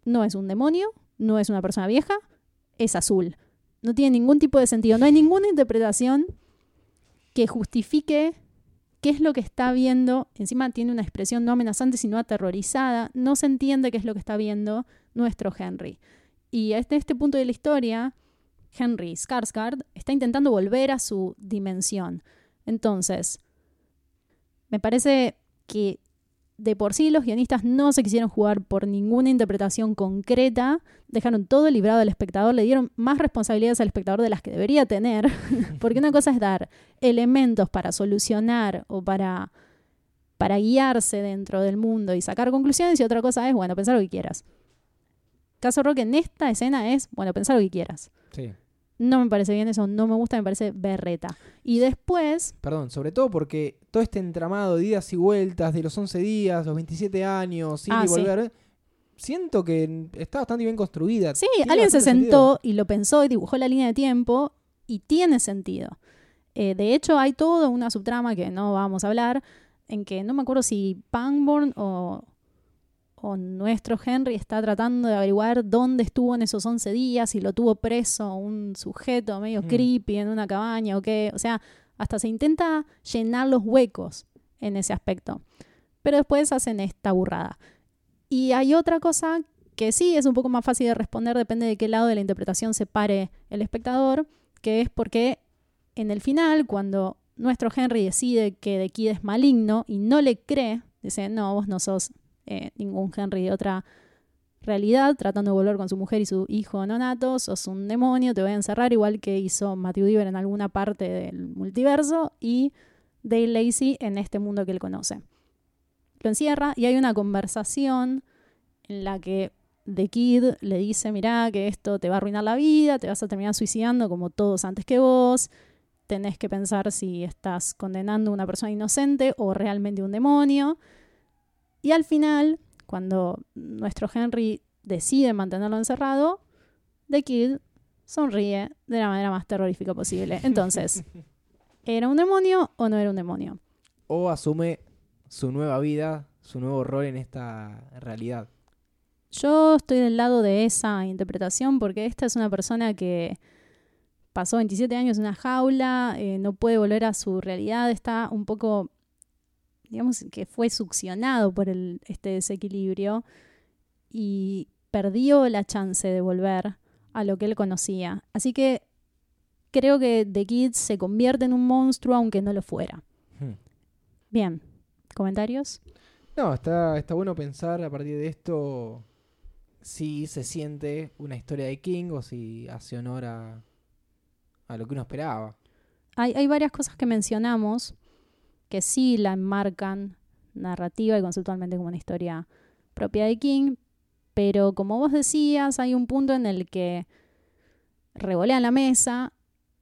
No es un demonio, no es una persona vieja, es azul. No tiene ningún tipo de sentido. No hay ninguna interpretación que justifique qué es lo que está viendo. Encima tiene una expresión no amenazante, sino aterrorizada. No se entiende qué es lo que está viendo nuestro Henry. Y desde este punto de la historia, Henry Skarsgård está intentando volver a su dimensión. Entonces, me parece que de por sí los guionistas no se quisieron jugar por ninguna interpretación concreta, dejaron todo librado al espectador, le dieron más responsabilidades al espectador de las que debería tener, porque una cosa es dar elementos para solucionar o para, para guiarse dentro del mundo y sacar conclusiones y otra cosa es, bueno, pensar lo que quieras. Caso Rock en esta escena es, bueno, pensar lo que quieras. Sí. No me parece bien eso, no me gusta, me parece berreta. Y después, Perdón, sobre todo porque todo este entramado de idas y vueltas de los 11 días, los 27 años, ir Ah, y sí. volver, siento que está bastante bien construida. sí, Tiene alguien se sentó sentido. y lo pensó y dibujó la línea de tiempo y tiene sentido. Eh, de hecho, hay toda una subtrama que no vamos a hablar, en que no me acuerdo si Pangborn o, o nuestro Henry está tratando de averiguar dónde estuvo en esos 11 días, si lo tuvo preso un sujeto medio Mm. creepy en una cabaña o qué. O sea, hasta se intenta llenar los huecos en ese aspecto. Pero después hacen esta burrada. Y hay otra cosa que sí es un poco más fácil de responder, depende de qué lado de la interpretación se pare el espectador, que es porque en el final, cuando nuestro Henry decide que The Kid es maligno y no le cree, dice, no, vos no sos eh, ningún Henry de otra realidad, tratando de volver con su mujer y su hijo nonato, sos un demonio, te voy a encerrar, igual que hizo Matthew Diver en alguna parte del multiverso y Dale Lacey en este mundo que él conoce. Lo encierra y hay una conversación en la que The Kid le dice, mirá, que esto te va a arruinar la vida, te vas a terminar suicidando como todos antes que vos, tenés que pensar si estás condenando a una persona inocente o realmente un demonio. Y al final, cuando nuestro Henry decide mantenerlo encerrado, The Kid sonríe de la manera más terrorífica posible. Entonces, ¿era un demonio o no era un demonio? O asume su nueva vida, su nuevo rol en esta realidad. Yo estoy del lado de esa interpretación porque esta es una persona que pasó 27 años en una jaula, eh, no puede volver a su realidad, está un poco, digamos que fue succionado por el, este desequilibrio y perdió la chance de volver a lo que él conocía. Así que creo que The Kid se convierte en un monstruo aunque no lo fuera. Hmm. Bien, ¿comentarios? No, está, está bueno pensar a partir de esto si se siente una historia de King o si hace honor a, a lo que uno esperaba. Hay, hay varias cosas que mencionamos que sí la enmarcan narrativa y conceptualmente como una historia propia de King, pero como vos decías, hay un punto en el que revolean la mesa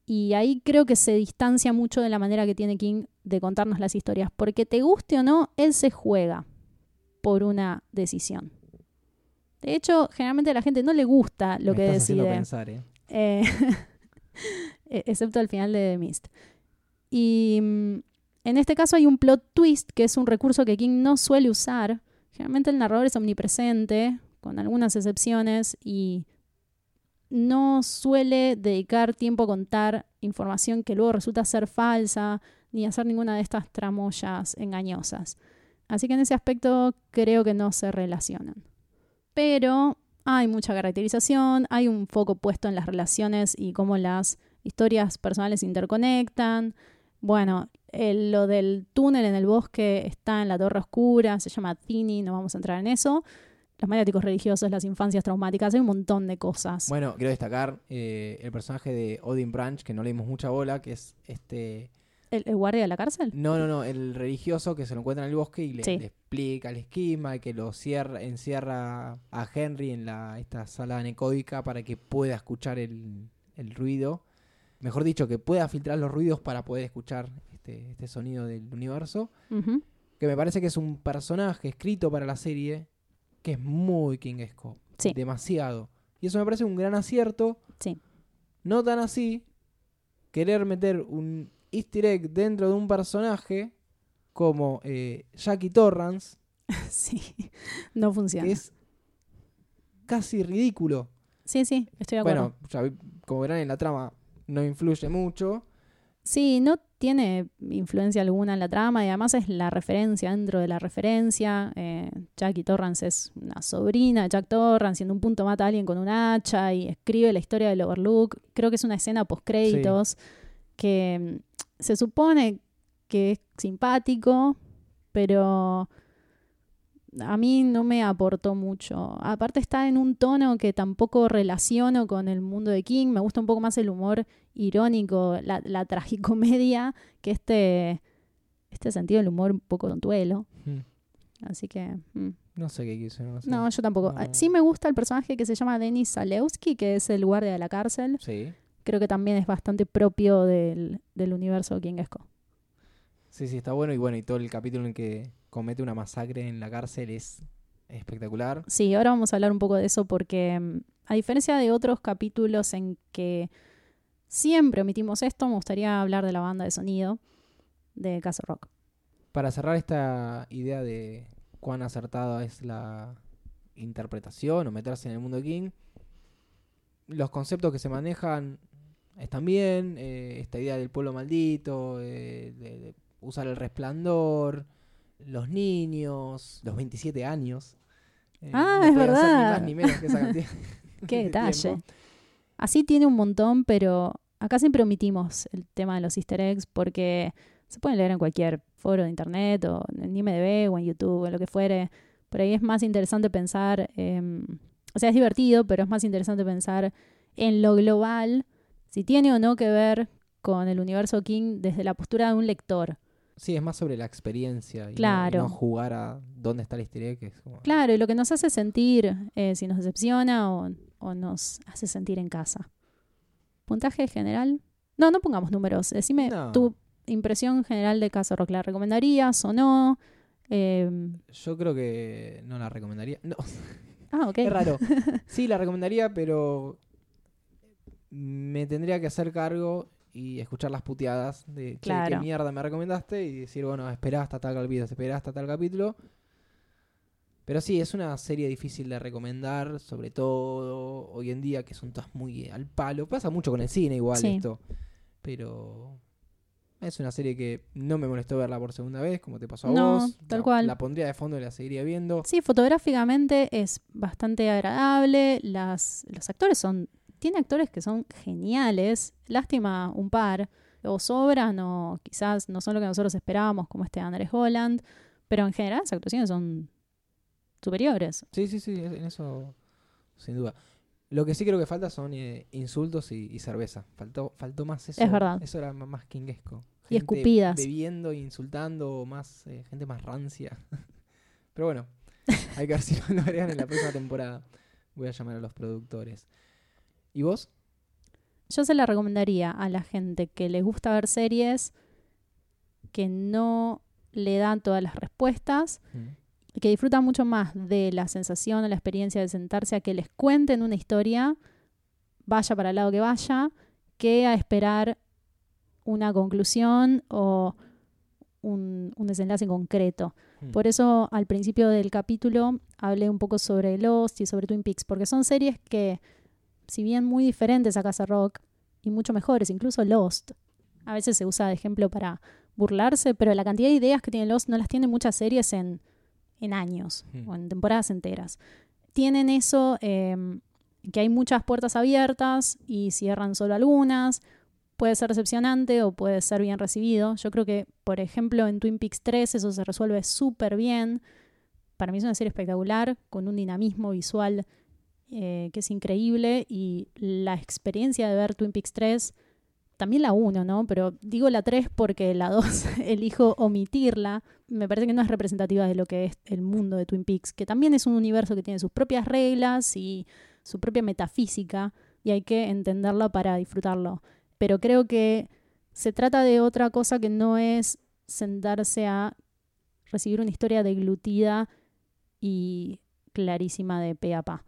y ahí creo que se distancia mucho de la manera que tiene King de contarnos las historias, porque te guste o no, él se juega por una decisión. De hecho, generalmente a la gente no le gusta lo Me que estás decide. pensar, ¿eh? Eh, e- excepto al final de The Mist. Y mm, en este caso hay un plot twist, que es un recurso que King no suele usar. Generalmente el narrador es omnipresente, con algunas excepciones, y no suele dedicar tiempo a contar información que luego resulta ser falsa, ni hacer ninguna de estas tramoyas engañosas. Así que en ese aspecto creo que no se relacionan. Pero hay mucha caracterización, hay un foco puesto en las relaciones y cómo las historias personales interconectan. Bueno, el- lo del túnel en el bosque está en la Torre Oscura, se llama Tini, no vamos a entrar en eso. Los maniáticos religiosos, las infancias traumáticas, hay un montón de cosas. Bueno, quiero destacar eh, el personaje de Odin Branch, que no le dimos mucha bola, que es este... ¿El, el guardia de la cárcel? No, no, no, el religioso que se lo encuentra en el bosque y le, Sí. le explica el esquema y que lo cierra, encierra a Henry en la, esta sala anecódica para que pueda escuchar el, el ruido. Mejor dicho, que pueda filtrar los ruidos para poder escuchar este, este sonido del universo. Que me parece que es un personaje escrito para la serie que es muy kingesco. Sí. Demasiado. Y eso me parece un gran acierto. Sí. No tan así, querer meter un easter egg dentro de un personaje como eh, Jackie Torrance, sí, no funciona. que es casi ridículo. Sí, sí, estoy de acuerdo. Bueno, ya como verán en la trama, no influye mucho. Sí, no tiene influencia alguna en la trama y además es la referencia dentro de la referencia. Eh, Jackie Torrance es una sobrina de Jack Torrance y en un punto mata a alguien con un hacha y escribe la historia del Overlook. Creo que es una escena post créditos que mm, se supone que es simpático, pero a mí no me aportó mucho. Aparte está en un tono que tampoco relaciono con el mundo de King. Me gusta un poco más el humor irónico, la, la tragicomedia, que este, este sentido del humor un poco tontuelo. Mm, Así que... mm. No sé qué quiso, no sé. No, yo tampoco. No. Sí me gusta el personaje que se llama Denis Zalewski, que es el guardia de la cárcel. Sí, Creo que también es bastante propio del, del universo kingesco. Sí, sí, está bueno. Y bueno, y todo el capítulo en que comete una masacre en la cárcel es espectacular. Sí, ahora vamos a hablar un poco de eso porque mm, a diferencia de otros capítulos en que siempre omitimos esto, me gustaría hablar de la banda de sonido de Castle Rock. Para cerrar esta idea de cuán acertada es la interpretación o meterse en el mundo de King, los conceptos que se manejan están bien. eh, esta idea del pueblo maldito, eh, de, de usar el resplandor, los niños, los 27 años. eh, Ah, no es hacer Ni verdad. más ni menos que esa cantidad. Qué de detalle. Así tiene un montón, pero acá siempre omitimos el tema de los easter eggs porque se pueden leer en cualquier foro de internet o en IMDb o en YouTube o en lo que fuere. Por ahí es más interesante pensar, em, o sea, es divertido, pero es más interesante pensar en lo global, si tiene o no que ver con el universo King desde la postura de un lector. Sí, es más sobre la experiencia y no- y Claro. no, jugar a dónde está el easter egg, que es como- Claro, y lo que nos hace sentir, eh, si nos decepciona o, o nos hace sentir en casa. ¿Puntaje general? No, no pongamos números. Decime No. tu impresión general de Casa Rock. ¿La recomendarías o no? Eh, Yo creo que no la recomendaría. No, ah, ok. es raro. Sí, la recomendaría, pero me tendría que hacer cargo y escuchar las puteadas de che, Claro. qué mierda me recomendaste y decir, bueno, esperá hasta tal capítulo, esperá hasta tal capítulo. Pero sí, es una serie difícil de recomendar, sobre todo hoy en día que son todas muy al palo. Pasa mucho con el cine igual Sí. esto. Pero es una serie que no me molestó verla por segunda vez, como te pasó a No, vos. tal La- cual. La pondría de fondo y la seguiría viendo. Sí, fotográficamente es bastante agradable. Las, los actores son. Tiene actores que son geniales. Lástima un par. O sobran o quizás no son lo que nosotros esperábamos, como este Andrés Holland. Pero en general las actuaciones son superiores. Sí, sí, sí, en eso sin duda. Lo que sí creo que falta son eh, insultos y, y cerveza. Faltó, faltó más eso. Es verdad. Eso era más kinguesco. Y escupidas. Bebiendo, e insultando, más eh, gente más rancia. Pero bueno, hay que ver si lo agregan en la próxima temporada. Voy a llamar a los productores. ¿Y vos? Yo se la recomendaría a la gente que le gusta ver series, que no le dan todas las respuestas, y que disfruta mucho más de la sensación o la experiencia de sentarse a que les cuenten una historia, vaya para el lado que vaya, que a esperar una conclusión o un, un desenlace concreto. Mm. Por eso al principio del capítulo hablé un poco sobre Lost y sobre Twin Peaks, porque son series que, si bien muy diferentes a Casa Rock y mucho mejores, incluso Lost, a veces se usa de ejemplo para burlarse, pero la cantidad de ideas que tiene Lost no las tienen muchas series en, en años Mm. o en temporadas enteras. Tienen eso, eh, que hay muchas puertas abiertas y cierran solo algunas. Puede ser decepcionante o puede ser bien recibido. Yo creo que, por ejemplo, en Twin Peaks 3 eso se resuelve súper bien. Para mí es una serie espectacular, con un dinamismo visual eh, que es increíble y la experiencia de ver Twin Peaks 3, también la 1, ¿no? Pero digo la 3 porque la 2 elijo omitirla. Me parece que no es representativa de lo que es el mundo de Twin Peaks, que también es un universo que tiene sus propias reglas y su propia metafísica y hay que entenderla para disfrutarlo. Pero creo que se trata de otra cosa que no es sentarse a recibir una historia deglutida y clarísima de pe a pa.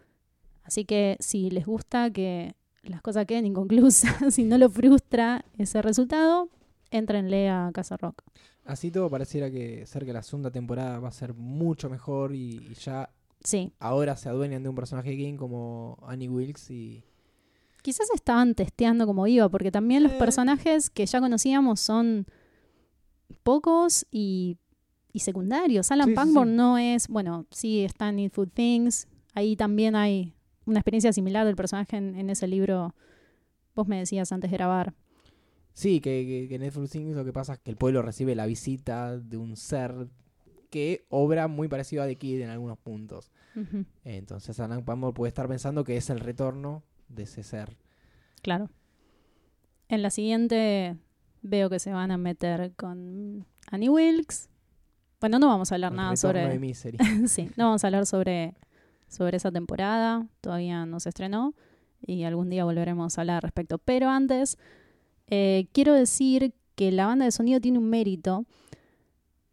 Así que si les gusta que las cosas queden inconclusas y no lo frustra ese resultado, entrenle a Casa Rock. Así todo pareciera que ser que la segunda temporada va a ser mucho mejor y, y ya Sí, ahora se adueñan de un personaje gay como Annie Wilkes y quizás estaban testeando como iba, porque también los Eh. personajes que ya conocíamos son pocos y, y secundarios. Alan Sí, sí. no es, bueno, sí está en Need Food Things, ahí también hay una experiencia similar del personaje en, en ese libro, vos me decías antes de grabar. Sí, que, que, que en Netflix Things lo que pasa es que el pueblo recibe la visita de un ser que obra muy parecido a The Kid en algunos puntos. Entonces Alan Packborn puede estar pensando que es el retorno de ese ser. claro. En la siguiente veo que se van a meter con Annie Wilkes. Bueno, no vamos a hablar El nada sobre... de sí, no vamos a hablar sobre, sobre esa temporada, todavía no se estrenó y algún día volveremos a hablar al respecto. Pero antes, eh, quiero decir que la banda de sonido tiene un mérito.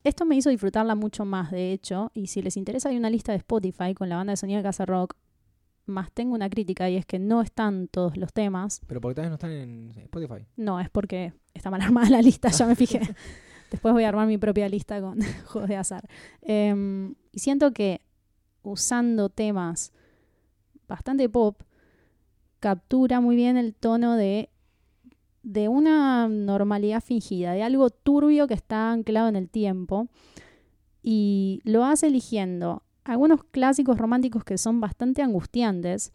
Esto me hizo disfrutarla mucho más, de hecho, y si les interesa hay una lista de Spotify con la banda de sonido de Casa Rock, más tengo una crítica y es que no están todos los temas. Pero porque tal vez no están en Spotify. No, es porque está mal armada la lista, ya me fijé. Después voy a armar mi propia lista con juegos de azar. Em, y siento que usando temas bastante pop, captura muy bien el tono de, de una normalidad fingida, de algo turbio que está anclado en el tiempo. Y lo hace eligiendo algunos clásicos románticos que son bastante angustiantes,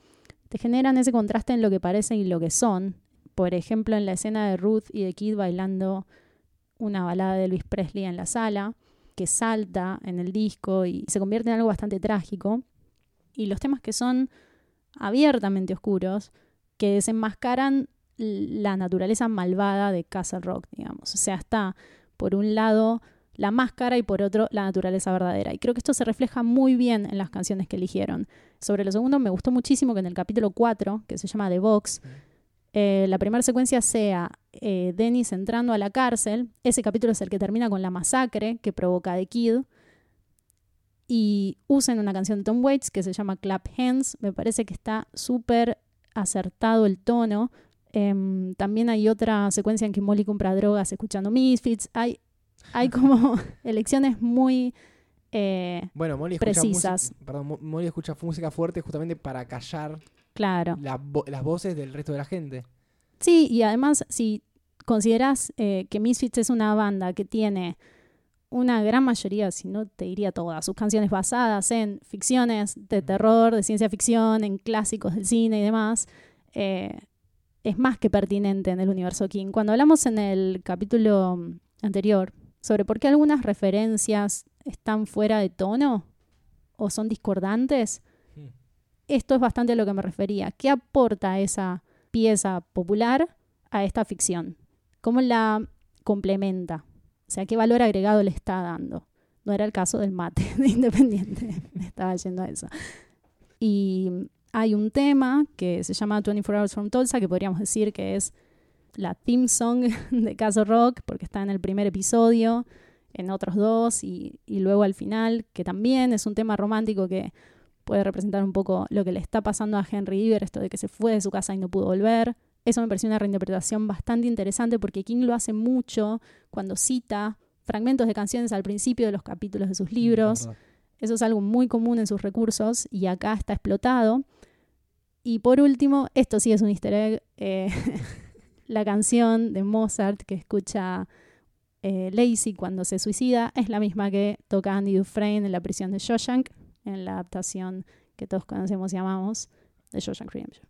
te generan ese contraste en lo que parecen y lo que son. Por ejemplo, en la escena de Ruth y de Kid bailando una balada de Elvis Presley en la sala, que salta en el disco y se convierte en algo bastante trágico. Y los temas que son abiertamente oscuros, que desenmascaran la naturaleza malvada de Castle Rock, digamos. O sea, está por un lado la máscara y por otro la naturaleza verdadera. Y creo que esto se refleja muy bien en las canciones que eligieron. Sobre lo segundo, me gustó muchísimo que en el capítulo 4, que se llama The Box, eh, la primera secuencia sea eh, Dennis entrando a la cárcel. Ese capítulo es el que termina con la masacre que provoca The Kid. Y usen una canción de Tom Waits que se llama Clap Hands. Me parece que está súper acertado el tono. Em, también hay otra secuencia en que Molly compra drogas escuchando Misfits. Hay, hay como elecciones muy... eh, Bueno, Molly Precisas. perdón, Mo- Molly escucha música fuerte justamente para callar claro. la vo- las voces del resto de la gente. Sí, y además, si consideras eh, que Misfits es una banda que tiene una gran mayoría, si no te diría todas, sus canciones basadas en ficciones de terror, de ciencia ficción, en clásicos del cine y demás, eh, es más que pertinente en el universo King. Cuando hablamos en el capítulo anterior sobre por qué algunas referencias están fuera de tono o son discordantes. Esto es bastante a lo que me refería. ¿Qué aporta esa pieza popular a esta ficción? ¿Cómo la complementa? O sea, ¿qué valor agregado le está dando? No era el caso del mate de Independiente, me estaba yendo a eso. Y hay un tema que se llama 24 Hours from Tulsa, que podríamos decir que es la theme song de Caso Rock, porque está en el primer episodio, en otros dos, y, y luego al final, que también es un tema romántico que puede representar un poco lo que le está pasando a Henry Iver, esto de que se fue de su casa y no pudo volver. Eso me pareció una reinterpretación bastante interesante porque King lo hace mucho cuando cita fragmentos de canciones al principio de los capítulos de sus libros. verdad. Eso es algo muy común en sus recursos y acá está explotado. Y por último, esto sí es un easter egg, eh, la canción de Mozart que escucha eh, Lacey cuando se suicida es la misma que toca Andy Dufresne en la prisión de Shawshank, en la adaptación que todos conocemos y amamos de Shawshank Redemption.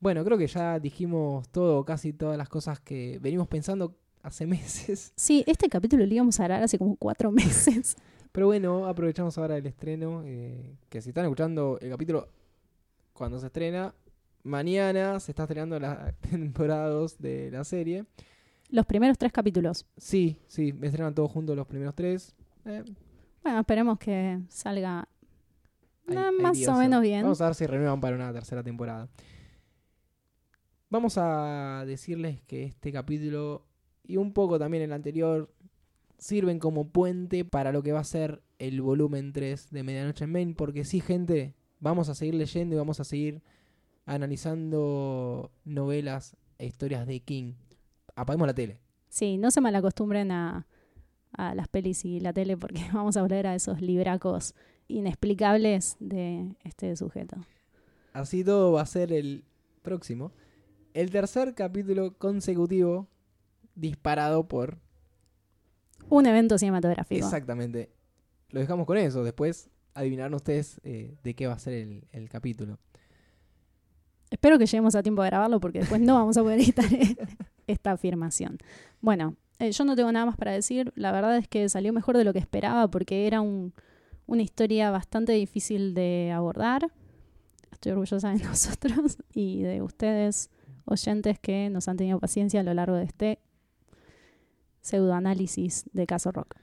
Bueno, creo que ya dijimos todo, casi todas las cosas que venimos pensando hace meses. Sí, este capítulo lo íbamos a grabar hace como cuatro meses. Pero bueno, aprovechamos ahora el estreno. eh, que si están escuchando el capítulo cuando se estrena, mañana se está estrenando la temporada 2 de la serie. Los primeros tres capítulos. Sí, sí, me estrenan todos juntos los primeros tres. Eh, Bueno, esperemos que salga más o menos bien. Vamos a ver si renuevan para una tercera temporada. Vamos a decirles que este capítulo y un poco también el anterior sirven como puente para lo que va a ser el volumen 3 de Medianoche en Main. Porque sí, gente, vamos a seguir leyendo y vamos a seguir analizando novelas e historias de King. Apaguemos la tele. Sí, no se malacostumbren a, a las pelis y la tele porque vamos a volver a esos libracos inexplicables de este sujeto. Así todo va a ser el próximo. El tercer capítulo consecutivo disparado por... Un evento cinematográfico. Exactamente. Lo dejamos con eso. Después adivinarán ustedes eh, de qué va a ser el, el capítulo. Espero que lleguemos a tiempo de grabarlo porque después no vamos a poder editar esta afirmación. Bueno, eh, yo no tengo nada más para decir. La verdad es que salió mejor de lo que esperaba porque era un, una historia bastante difícil de abordar. Estoy orgullosa de nosotros y de ustedes, oyentes, que nos han tenido paciencia a lo largo de este pseudoanálisis de Caso Rock.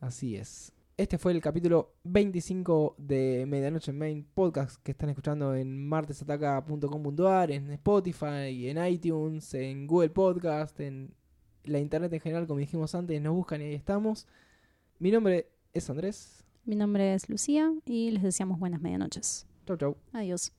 Así es. Este fue el capítulo 25 de Medianoche en Main podcast que están escuchando en martesataca.com.ar, en Spotify, en iTunes, en Google Podcast, en la internet en general, como dijimos antes, nos buscan y ahí estamos. Mi nombre es Andrés. Mi nombre es Lucía y les deseamos buenas medianoches. Chau, chau. Adiós.